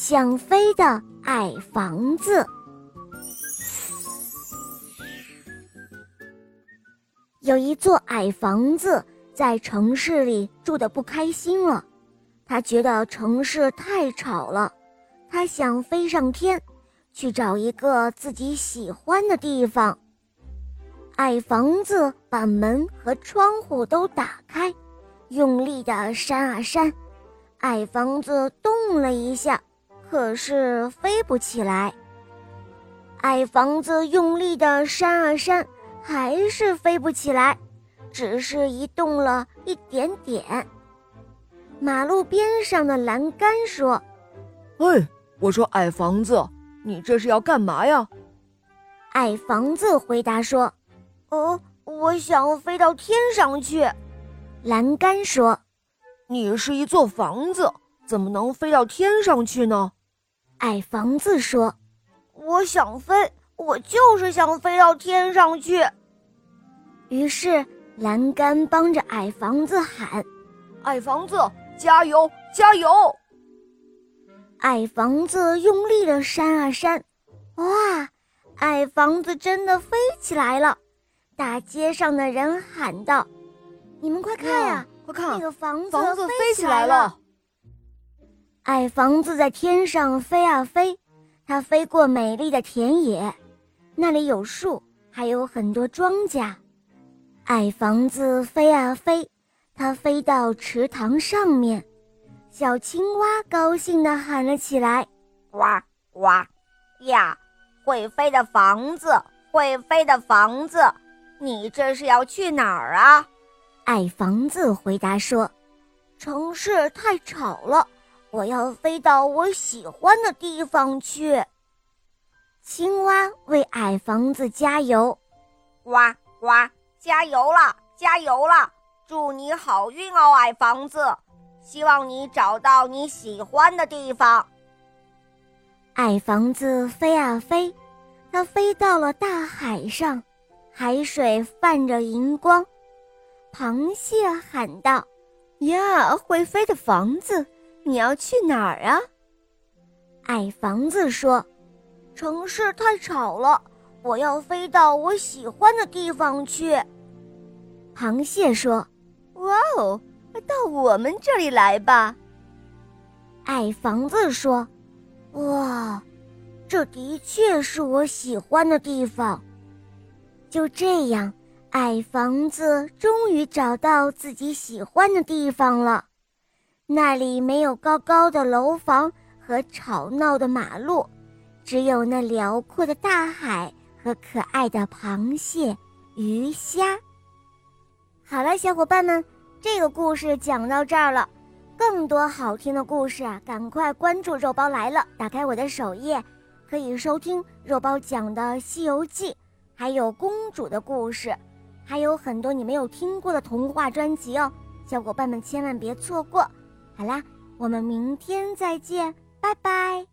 想飞的矮房子。有一座矮房子在城市里住的不开心了，他觉得城市太吵了，他想飞上天，去找一个自己喜欢的地方。矮房子把门和窗户都打开，用力的扇啊扇，矮房子动了一下，可是飞不起来。矮房子用力的扇啊扇，还是飞不起来，只是移动了一点点。马路边上的栏杆说：“哎，我说矮房子，你这是要干嘛呀？”矮房子回答说。哦，我想飞到天上去。栏杆说：“你是一座房子，怎么能飞到天上去呢？”矮房子说：“我想飞，我就是想飞到天上去。”于是栏杆帮着矮房子喊：“矮房子，加油，加油！”矮房子用力的扇啊扇，哇，矮房子真的飞起来了。大街上的人喊道：“你们快看呀，快看，那个房子房子飞起来了！”矮房子在天上飞啊飞，它飞过美丽的田野，那里有树，还有很多庄稼。矮房子飞啊飞，它飞到池塘上面，小青蛙高兴地喊了起来：“呱呱呀！会飞的房子，会飞的房子！”你这是要去哪儿啊？矮房子回答说：“城市太吵了，我要飞到我喜欢的地方去。”青蛙为矮房子加油：“呱呱，加油了，加油了！祝你好运哦，矮房子！希望你找到你喜欢的地方。”矮房子飞啊飞，它飞到了大海上。海水泛着银光，螃蟹喊道：“呀，会飞的房子，你要去哪儿啊？”矮房子说：“城市太吵了，我要飞到我喜欢的地方去。”螃蟹说：“哇哦，到我们这里来吧。”矮房子说：“哇，这的确是我喜欢的地方。”就这样，矮房子终于找到自己喜欢的地方了。那里没有高高的楼房和吵闹的马路，只有那辽阔的大海和可爱的螃蟹、鱼虾。好了，小伙伴们，这个故事讲到这儿了。更多好听的故事啊，赶快关注“肉包来了”，打开我的首页，可以收听肉包讲的《西游记》。还有公主的故事，还有很多你没有听过的童话专辑哦，小伙伴们千万别错过。好啦，我们明天再见，拜拜。